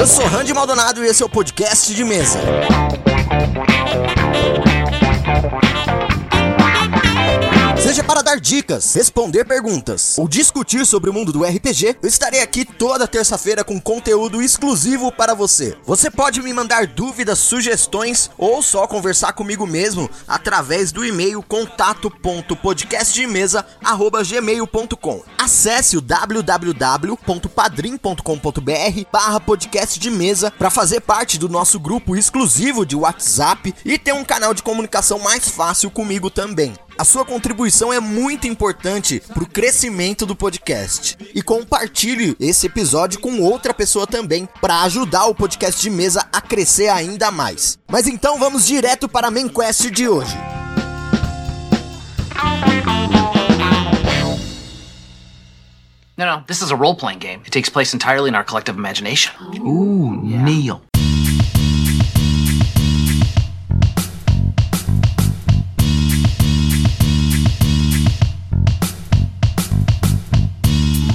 Eu sou Randy Maldonado e esse é o podcast de mesa. Seja para dar dicas, responder perguntas ou discutir sobre o mundo do RPG, eu estarei aqui toda terça-feira com conteúdo exclusivo para você. Você pode me mandar dúvidas, sugestões ou só conversar comigo mesmo através do e-mail contato.podcastdemesa@gmail.com. Acesse o www.padrim.com.br barra podcast de mesa para fazer parte do nosso grupo exclusivo de WhatsApp e ter um canal de comunicação mais fácil comigo também. A sua contribuição é muito importante para o crescimento do podcast. E compartilhe esse episódio com outra pessoa também, para ajudar o podcast de mesa a crescer ainda mais. Mas então vamos direto para a main quest de hoje. No, no, this is a role playing game. It takes place entirely in our collective imagination. Ooh, Neil.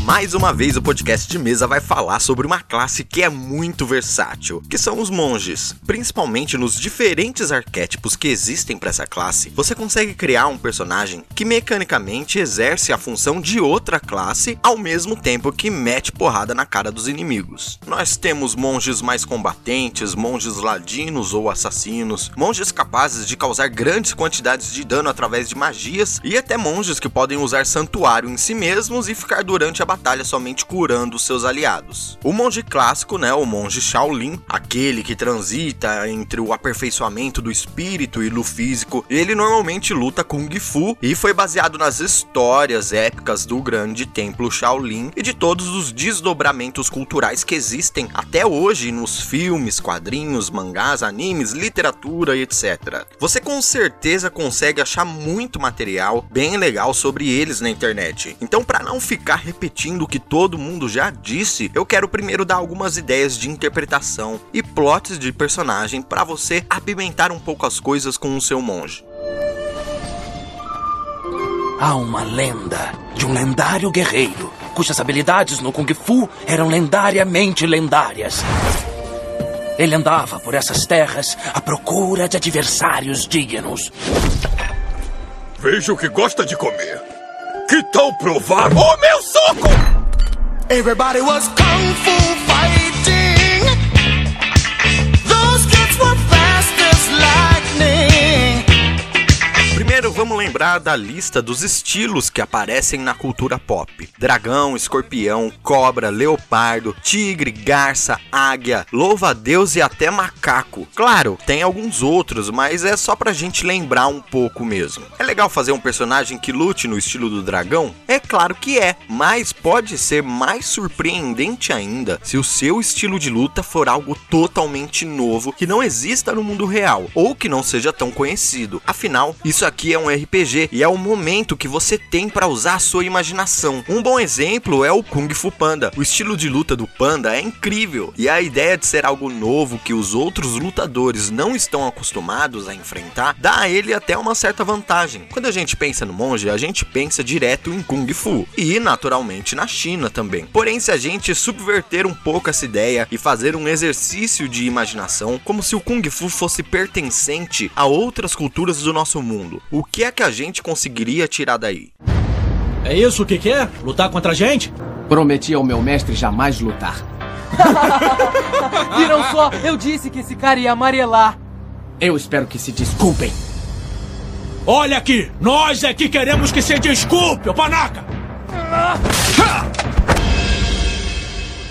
Mais uma vez o podcast de mesa vai falar sobre uma classe que é muito versátil, que são os monges. Principalmente nos diferentes arquétipos que existem para essa classe, você consegue criar um personagem que mecanicamente exerce a função de outra classe ao mesmo tempo que mete porrada na cara dos inimigos. Nós temos monges mais combatentes, monges ladinos ou assassinos, monges capazes de causar grandes quantidades de dano através de magias e até monges que podem usar santuário em si mesmos e ficar durante a batalha somente curando seus aliados. O monge clássico, né, o monge Shaolin, aquele que transita entre o aperfeiçoamento do espírito e do físico, ele normalmente luta Kung Fu e foi baseado nas histórias épicas do grande templo Shaolin e de todos os desdobramentos culturais que existem até hoje nos filmes, quadrinhos, mangás, animes, literatura e etc. Você com certeza consegue achar muito material bem legal sobre eles na internet. Então, para não ficar repetindo repetindo o que todo mundo já disse, eu quero primeiro dar algumas ideias de interpretação e plots de personagem para você apimentar um pouco as coisas com o seu monge. Há uma lenda de um lendário guerreiro cujas habilidades no Kung Fu eram lendariamente lendárias. Ele andava por essas terras à procura de adversários dignos. Vejo que gosta de comer. Que tal provar o meu soco? Everybody was kung fu lembrar da lista dos estilos que aparecem na cultura pop: dragão, escorpião, cobra, leopardo, tigre, garça, águia, louva-a-Deus e até macaco. Claro, tem alguns outros, mas é só pra gente lembrar um pouco mesmo. É legal fazer um personagem que lute no estilo do dragão? É claro que é, mas pode ser mais surpreendente ainda se o seu estilo de luta for algo totalmente novo que não exista no mundo real ou que não seja tão conhecido. Afinal, isso aqui é um RPG e é o momento que você tem para usar a sua imaginação. Um bom exemplo é o Kung Fu Panda. O estilo de luta do Panda é incrível e a ideia de ser algo novo que os outros lutadores não estão acostumados a enfrentar dá a ele até uma certa vantagem. Quando a gente pensa no monge, a gente pensa direto em Kung Fu e naturalmente na China também. Porém, se a gente subverter um pouco essa ideia e fazer um exercício de imaginação, como se o Kung Fu fosse pertencente a outras culturas do nosso mundo, o que é que a gente conseguiria tirar daí? É isso que quer? Lutar contra a gente? Prometi ao meu mestre jamais lutar. Viram só, eu disse que esse cara ia amarelar. Eu espero que se desculpem. Olha aqui, nós é que queremos que se desculpe, ô panaca!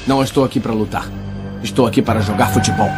Não estou aqui para lutar. Estou aqui para jogar futebol.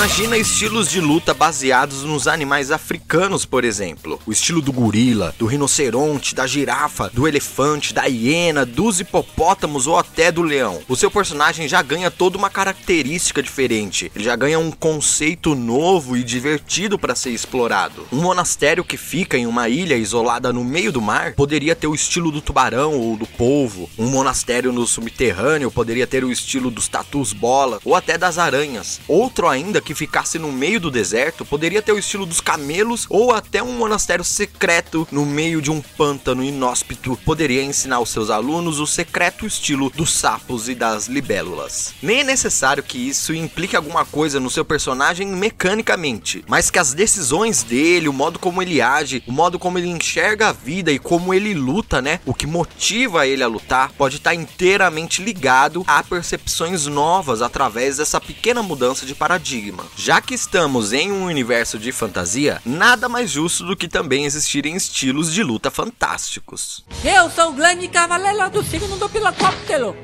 Imagina estilos de luta baseados nos animais africanos, por exemplo. O estilo do gorila, do rinoceronte, da girafa, do elefante, da hiena, dos hipopótamos ou até do leão. O seu personagem já ganha toda uma característica diferente. Ele já ganha um conceito novo e divertido para ser explorado. Um monastério que fica em uma ilha isolada no meio do mar poderia ter o estilo do tubarão ou do polvo. Um monastério no subterrâneo poderia ter o estilo dos tatus bola ou até das aranhas. Outro ainda que que ficasse no meio do deserto poderia ter o estilo dos camelos ou até um monastério secreto no meio de um pântano inóspito poderia ensinar aos seus alunos o secreto estilo dos sapos e das libélulas. Nem é necessário que isso implique alguma coisa no seu personagem mecanicamente, mas que as decisões dele, o modo como ele age, o modo como ele enxerga a vida e como ele luta, né? O que motiva ele a lutar pode estar inteiramente ligado a percepções novas através dessa pequena mudança de paradigma. Já que estamos em um universo de fantasia, nada mais justo do que também existirem estilos de luta fantásticos. Eu sou o grande cavaleiro do signo do pilocóptero.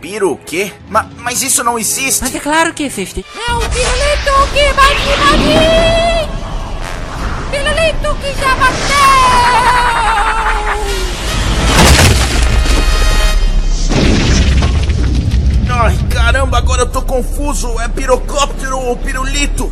Piro o quê? Ma- mas isso não existe! Mas é claro que existe. É o pirulito que vai te ou pirulito?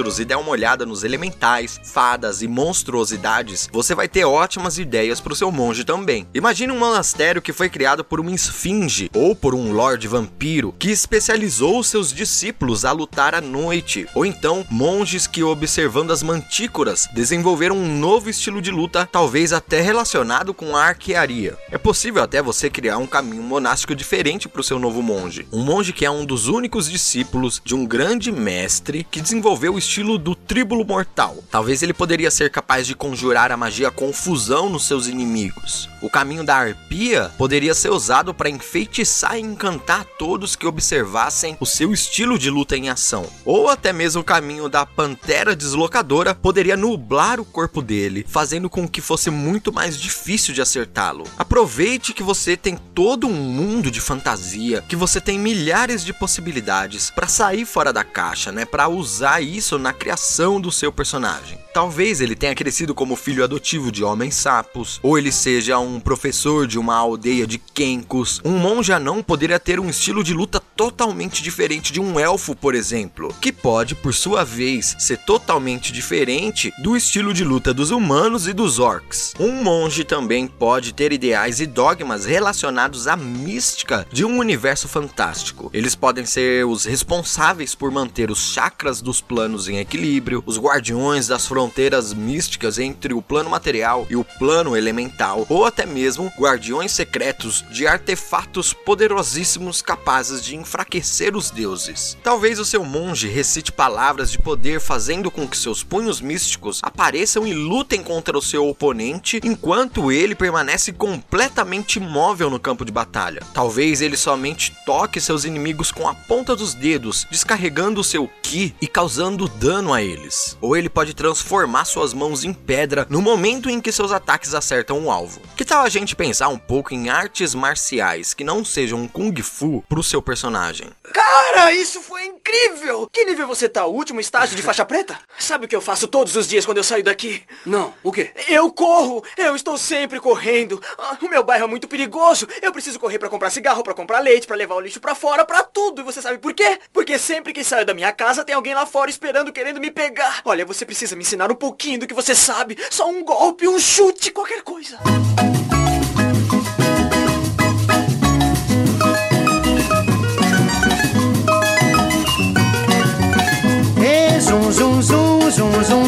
Monstros e der uma olhada nos elementais, fadas e monstruosidades, você vai ter ótimas ideias para o seu monge também. Imagine um monastério que foi criado por uma esfinge ou por um lord vampiro que especializou seus discípulos a lutar à noite, ou então monges que observando as mantícoras desenvolveram um novo estilo de luta, talvez até relacionado com a arquearia. É possível até você criar um caminho monástico diferente para o seu novo monge. Um monge que é um dos únicos discípulos de um grande mestre que desenvolveu o estilo do tríbulo mortal. Talvez ele poderia ser capaz de conjurar a magia confusão nos seus inimigos. O caminho da arpia poderia ser usado para enfeitiçar e encantar todos que observassem o seu estilo de luta em ação. Ou até mesmo o caminho da pantera deslocadora poderia nublar o corpo dele, fazendo com que fosse muito mais difícil de acertá-lo. Aproveite que você tem todo um mundo de fantasia, que você tem milhares de possibilidades para sair fora da caixa, né, para usar isso na criação do seu personagem. Talvez ele tenha crescido como filho adotivo de homens sapos, ou ele seja um professor de uma aldeia de Kenkos. Um monge anão poderia ter um estilo de luta totalmente diferente de um elfo, por exemplo, que pode, por sua vez, ser totalmente diferente do estilo de luta dos humanos e dos orcs. Um monge também pode ter ideais e dogmas relacionados à mística de um universo fantástico. Eles podem ser os responsáveis por manter os chakras dos planos em equilíbrio, os guardiões das fronteiras místicas entre o plano material e o plano elemental, ou até mesmo guardiões secretos de artefatos poderosíssimos capazes de enfraquecer os deuses. Talvez o seu monge recite palavras de poder fazendo com que seus punhos místicos apareçam e lutem contra o seu oponente, enquanto ele permanece completamente imóvel no campo de batalha. Talvez ele somente toque seus inimigos com a ponta dos dedos, descarregando seu ki e causando dano a eles. Ou ele pode transformar suas mãos em pedra no momento em que seus ataques acertam o alvo. Que tal a gente pensar um pouco em artes marciais que não sejam um kung fu pro seu personagem? Cara, isso foi incrível! Que nível você tá? O último estágio de faixa preta? Sabe o que eu faço todos os dias quando eu saio daqui? Não, o quê? Eu corro! Eu estou sempre correndo! Ah, o meu bairro é muito perigoso! Eu preciso correr pra comprar cigarro, pra comprar leite, pra levar o lixo pra fora, pra tudo! E você sabe por quê? Porque sempre que saio da minha casa tem alguém lá fora esperando, querendo me pegar! Olha, você precisa me ensinar um pouquinho do que você sabe! Só um golpe, um chute, qualquer coisa!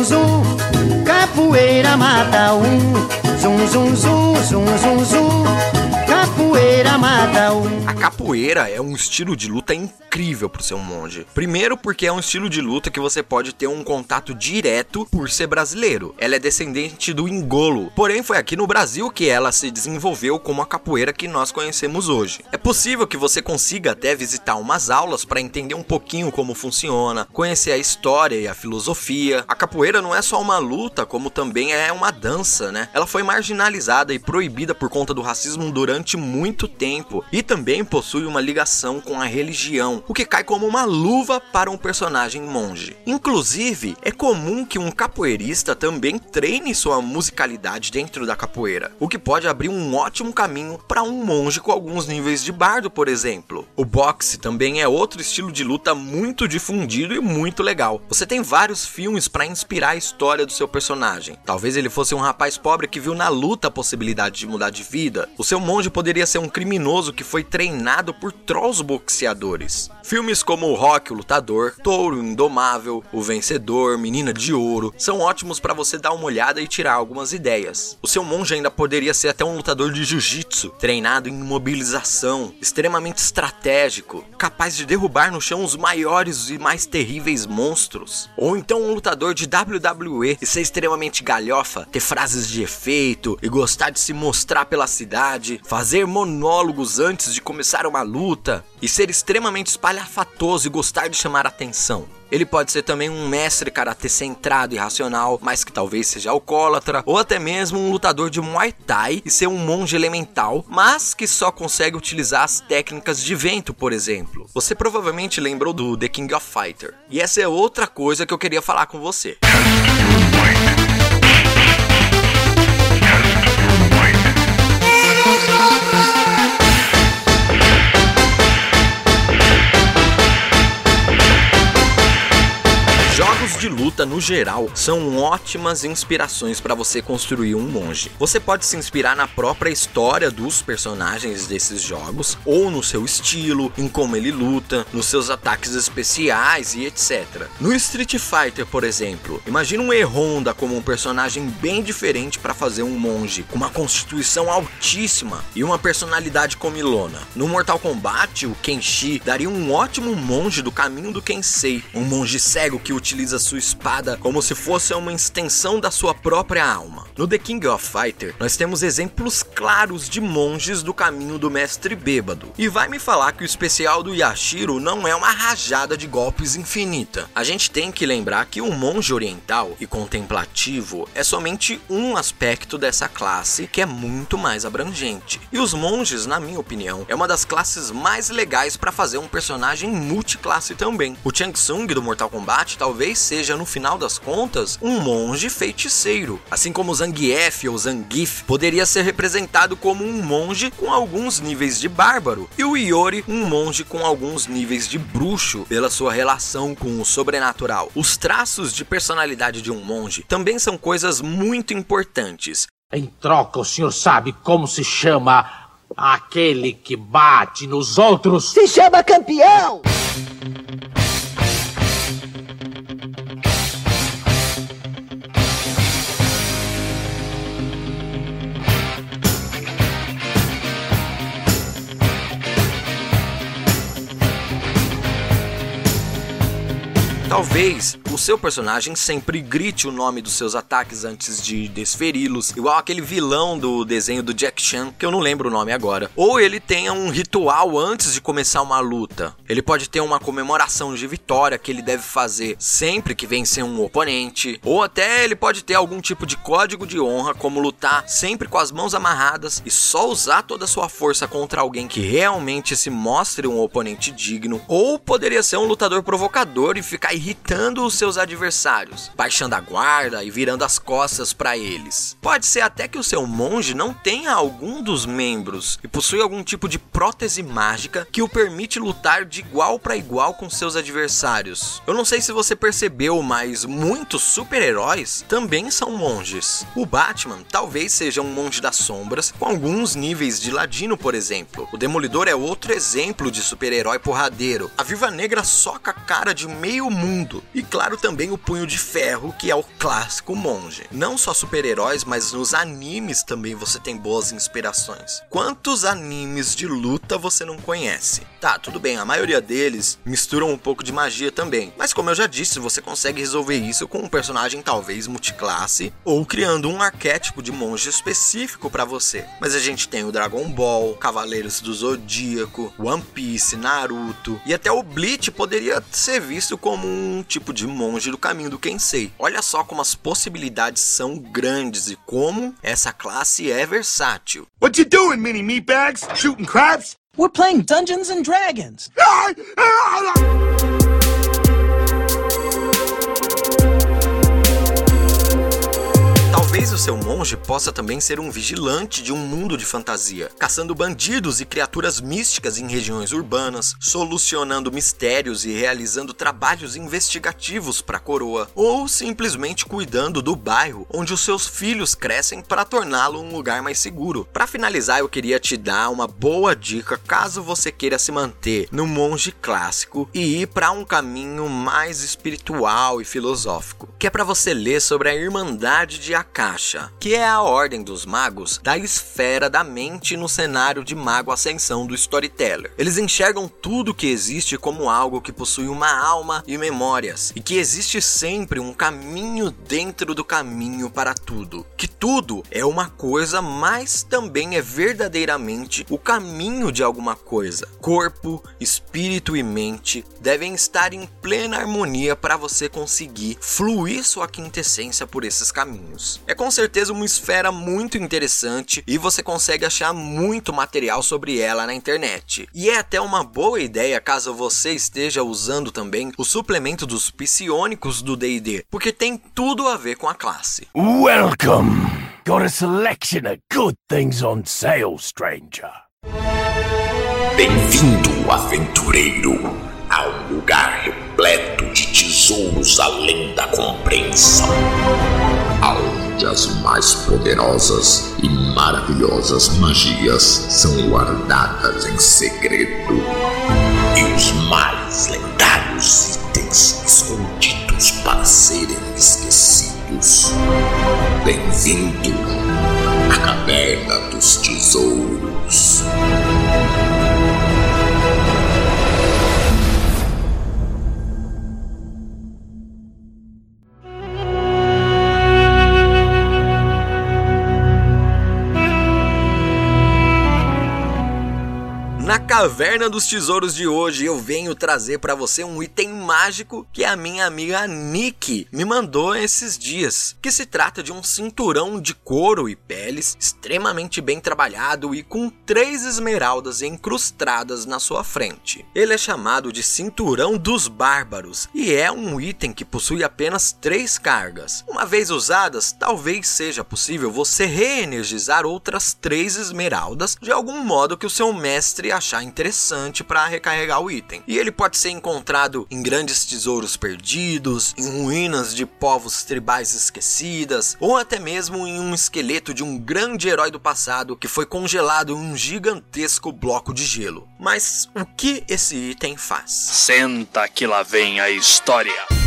Zum Capoeira mata um. Zum zum zum zum zum zum Capoeira um A capoeira é um estilo de luta incrível pro seu monge. Primeiro porque é um estilo de luta que você pode ter um contato direto por ser brasileiro. Ela é descendente do engolo, porém foi aqui no Brasil que ela se desenvolveu como a capoeira que nós conhecemos hoje. É possível que você consiga até visitar umas aulas para entender um pouquinho como funciona, conhecer a história e a filosofia. A capoeira não é só uma luta, como também é uma dança, né? Ela foi marginalizada e proibida por conta do racismo durante muito tempo e também possui uma ligação com a religião, o que cai como uma luva para um personagem monge. Inclusive, é comum que um capoeirista também treine sua musicalidade dentro da capoeira, o que pode abrir um ótimo caminho para um monge com alguns níveis de bardo, por exemplo. O boxe também é outro estilo de luta muito difundido e muito legal. Você tem vários filmes para inspirar a história do seu personagem. Talvez ele fosse um rapaz pobre que viu na luta a possibilidade de mudar de vida. O seu monge poderia ser um criminoso que foi treinado por trolls boxeadores. Filmes como o Rock, o Lutador, Touro Indomável, O Vencedor, Menina de Ouro são ótimos para você dar uma olhada e tirar algumas ideias. O seu monge ainda poderia ser até um lutador de jiu-jitsu, treinado em mobilização, extremamente estratégico, capaz de derrubar no chão os maiores e mais terríveis monstros. Ou então um lutador de WWE e ser extremamente galhofa, ter frases de efeito e gostar de se mostrar pela cidade, fazer monólogos antes de começar uma luta e ser extremamente espalhafatoso e gostar de chamar atenção. Ele pode ser também um mestre karatê centrado e racional, mas que talvez seja alcoólatra, ou até mesmo um lutador de Muay Thai e ser um monge elemental, mas que só consegue utilizar as técnicas de vento, por exemplo. Você provavelmente lembrou do The King of Fighter. E essa é outra coisa que eu queria falar com você. De luta no geral são ótimas inspirações para você construir um monge. Você pode se inspirar na própria história dos personagens desses jogos, ou no seu estilo, em como ele luta, nos seus ataques especiais e etc. No Street Fighter, por exemplo, imagine um E-Honda como um personagem bem diferente para fazer um monge, com uma constituição altíssima e uma personalidade comilona. No Mortal Kombat, o Kenshi daria um ótimo monge do caminho do Kensei, um monge cego que utiliza sua espada como se fosse uma extensão da sua própria alma. No The King of Fighter, nós temos exemplos claros de monges do caminho do mestre bêbado. E vai me falar que o especial do Yashiro não é uma rajada de golpes infinita. A gente tem que lembrar que o monge oriental e contemplativo é somente um aspecto dessa classe que é muito mais abrangente. E os monges, na minha opinião, é uma das classes mais legais para fazer um personagem multiclasse também. O Chang Tsung do Mortal Kombat talvez seja, no final das contas, um monge feiticeiro. Assim como Zangief ou Zangief poderia ser representado como um monge com alguns níveis de bárbaro, e o Iori um monge com alguns níveis de bruxo pela sua relação com o sobrenatural. Os traços de personalidade de um monge também são coisas muito importantes. Em troca, o senhor sabe como se chama aquele que bate nos outros? Se chama campeão! Talvez o seu personagem sempre grite o nome dos seus ataques antes de desferi-los, igual aquele vilão do desenho do Jack Chan, que eu não lembro o nome agora. Ou ele tenha um ritual antes de começar uma luta. Ele pode ter uma comemoração de vitória que ele deve fazer sempre que vencer um oponente, ou até ele pode ter algum tipo de código de honra, como lutar sempre com as mãos amarradas e só usar toda a sua força contra alguém que realmente se mostre um oponente digno, ou poderia ser um lutador provocador e ficar irritando os seus adversários, baixando a guarda e virando as costas para eles. Pode ser até que o seu monge não tenha algum dos membros e possui algum tipo de prótese mágica que o permite lutar de igual para igual com seus adversários. Eu não sei se você percebeu, mas muitos super-heróis também são monges. O Batman talvez seja um monge das sombras com alguns níveis de ladino, por exemplo. O Demolidor é outro exemplo de super-herói porradeiro. A Viva Negra soca a cara de meio mundo mundo. E claro também o Punho de Ferro, que é o clássico monge. Não só super-heróis, mas nos animes também você tem boas inspirações. Quantos animes de luta você não conhece? Tá, tudo bem, a maioria deles misturam um pouco de magia também. Mas como eu já disse, você consegue resolver isso com um personagem talvez multiclasse ou criando um arquétipo de monge específico para você. Mas a gente tem o Dragon Ball, Cavaleiros do Zodíaco, One Piece, Naruto e até o Bleach poderia ser visto como um um tipo de monge do caminho do Kensei. Olha só como as possibilidades são grandes e como essa classe é versátil. What you doing, mini meatbags? Shooting crabs? We're playing Dungeons and Dragons. Talvez o seu monge possa também ser um vigilante de um mundo de fantasia, caçando bandidos e criaturas místicas em regiões urbanas, solucionando mistérios e realizando trabalhos investigativos para a coroa, ou simplesmente cuidando do bairro onde os seus filhos crescem para torná-lo um lugar mais seguro. Para finalizar, eu queria te dar uma boa dica caso você queira se manter no monge clássico e ir para um caminho mais espiritual e filosófico, que é para você ler sobre a Irmandade de Akasha, que é a ordem dos magos da esfera da mente no cenário de Mago Ascensão do Storyteller. Eles enxergam tudo que existe como algo que possui uma alma e memórias, e que existe sempre um caminho dentro do caminho para tudo. Que tudo é uma coisa, mas também é verdadeiramente o caminho de alguma coisa. Corpo, espírito e mente devem estar em plena harmonia para você conseguir fluir sua quintessência por esses caminhos. É com certeza uma esfera muito interessante e você consegue achar muito material sobre ela na internet. E é até uma boa ideia caso você esteja usando também o suplemento dos psionicos do D&D, porque tem tudo a ver com a classe. Welcome! Got a selection of good things on sale, stranger. Bem-vindo, aventureiro, a um lugar repleto de tesouros além da compreensão. Onde as mais poderosas e maravilhosas magias são guardadas em segredo. E os mais lendários itens escondidos para serem esquecidos. Bem-vindo à Caverna dos Tesouros. Na Caverna dos Tesouros de hoje eu venho trazer para você um item mágico que a minha amiga Nick me mandou esses dias, que se trata de um cinturão de couro e peles extremamente bem trabalhado e com três esmeraldas incrustadas na sua frente. Ele é chamado de Cinturão dos Bárbaros e é um item que possui apenas três cargas. Uma vez usadas, talvez seja possível você reenergizar outras três esmeraldas de algum modo que o seu mestre achar interessante para recarregar o item. E ele pode ser encontrado em grandes tesouros perdidos, em ruínas de povos tribais esquecidas, ou até mesmo em um esqueleto de um grande herói do passado que foi congelado em um gigantesco bloco de gelo. Mas o que esse item faz? Senta que lá vem a história.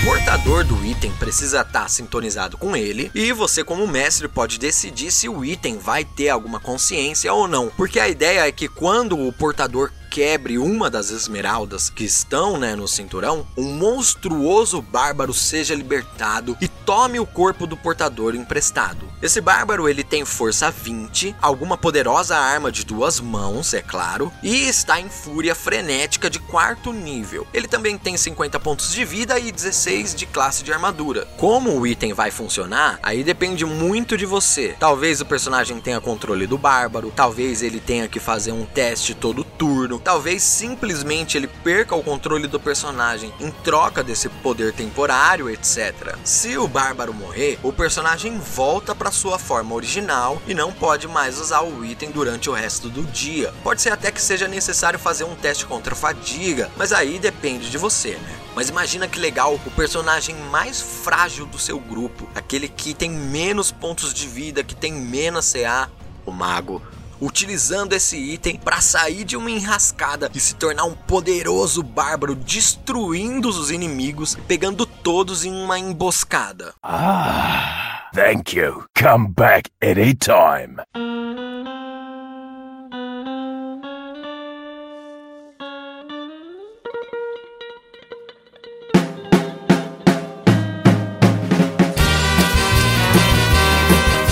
O portador do item precisa estar sintonizado com ele e você como mestre pode decidir se o item vai ter alguma consciência ou não, porque a ideia é que quando o portador quebre uma das esmeraldas que estão né, no cinturão, um monstruoso bárbaro seja libertado e tome o corpo do portador emprestado. Esse bárbaro ele tem força 20, alguma poderosa arma de duas mãos, é claro, e está em fúria frenética de quarto nível. Ele também tem 50 pontos de vida e 16 de classe de armadura. Como o item vai funcionar, aí depende muito de você. Talvez o personagem tenha controle do bárbaro, talvez ele tenha que fazer um teste todo turno, talvez simplesmente ele perca o controle do personagem em troca desse poder temporário, etc. Se o bárbaro morrer, o personagem volta para sua forma original e não pode mais usar o item durante o resto do dia. Pode ser até que seja necessário fazer um teste contra fadiga, mas aí depende de você, né? Mas imagina que legal o personagem mais frágil do seu grupo, aquele que tem menos pontos de vida, que tem menos CA, o mago utilizando esse item para sair de uma enrascada e se tornar um poderoso bárbaro, destruindo os inimigos, pegando todos em uma emboscada. Ah, thank you. Come back anytime.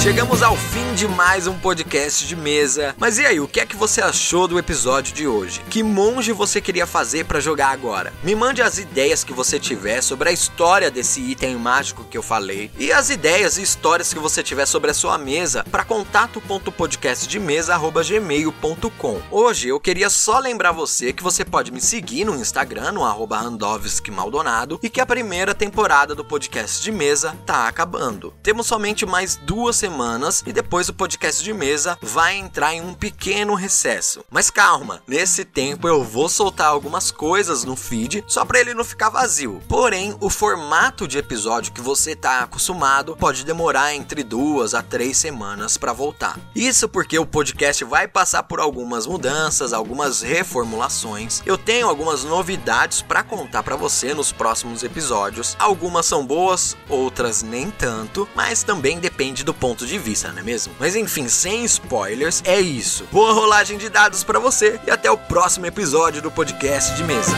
Chegamos ao fim de mais um podcast de mesa. Mas e aí, o que é que você achou do episódio de hoje? Que monge você queria fazer para jogar agora? Me mande as ideias que você tiver sobre a história desse item mágico que eu falei e as ideias e histórias que você tiver sobre a sua mesa para contato.podcastdemesa@gmail.com. Hoje eu queria só lembrar você que você pode me seguir no Instagram no @andovskimaldonado e que a primeira temporada do podcast de mesa tá acabando. Temos somente mais duas semanas e depois o podcast de mesa vai entrar em um pequeno recesso. Mas calma, nesse tempo eu vou soltar algumas coisas no feed só para ele não ficar vazio. Porém, o formato de episódio que você tá acostumado pode demorar entre duas a três semanas para voltar. Isso porque o podcast vai passar por algumas mudanças, algumas reformulações. Eu tenho algumas novidades para contar para você nos próximos episódios. Algumas são boas, outras nem tanto, mas também depende do ponto de vista, não é mesmo? Mas enfim, sem spoilers, é isso. Boa rolagem de dados para você e até o próximo episódio do podcast de mesa.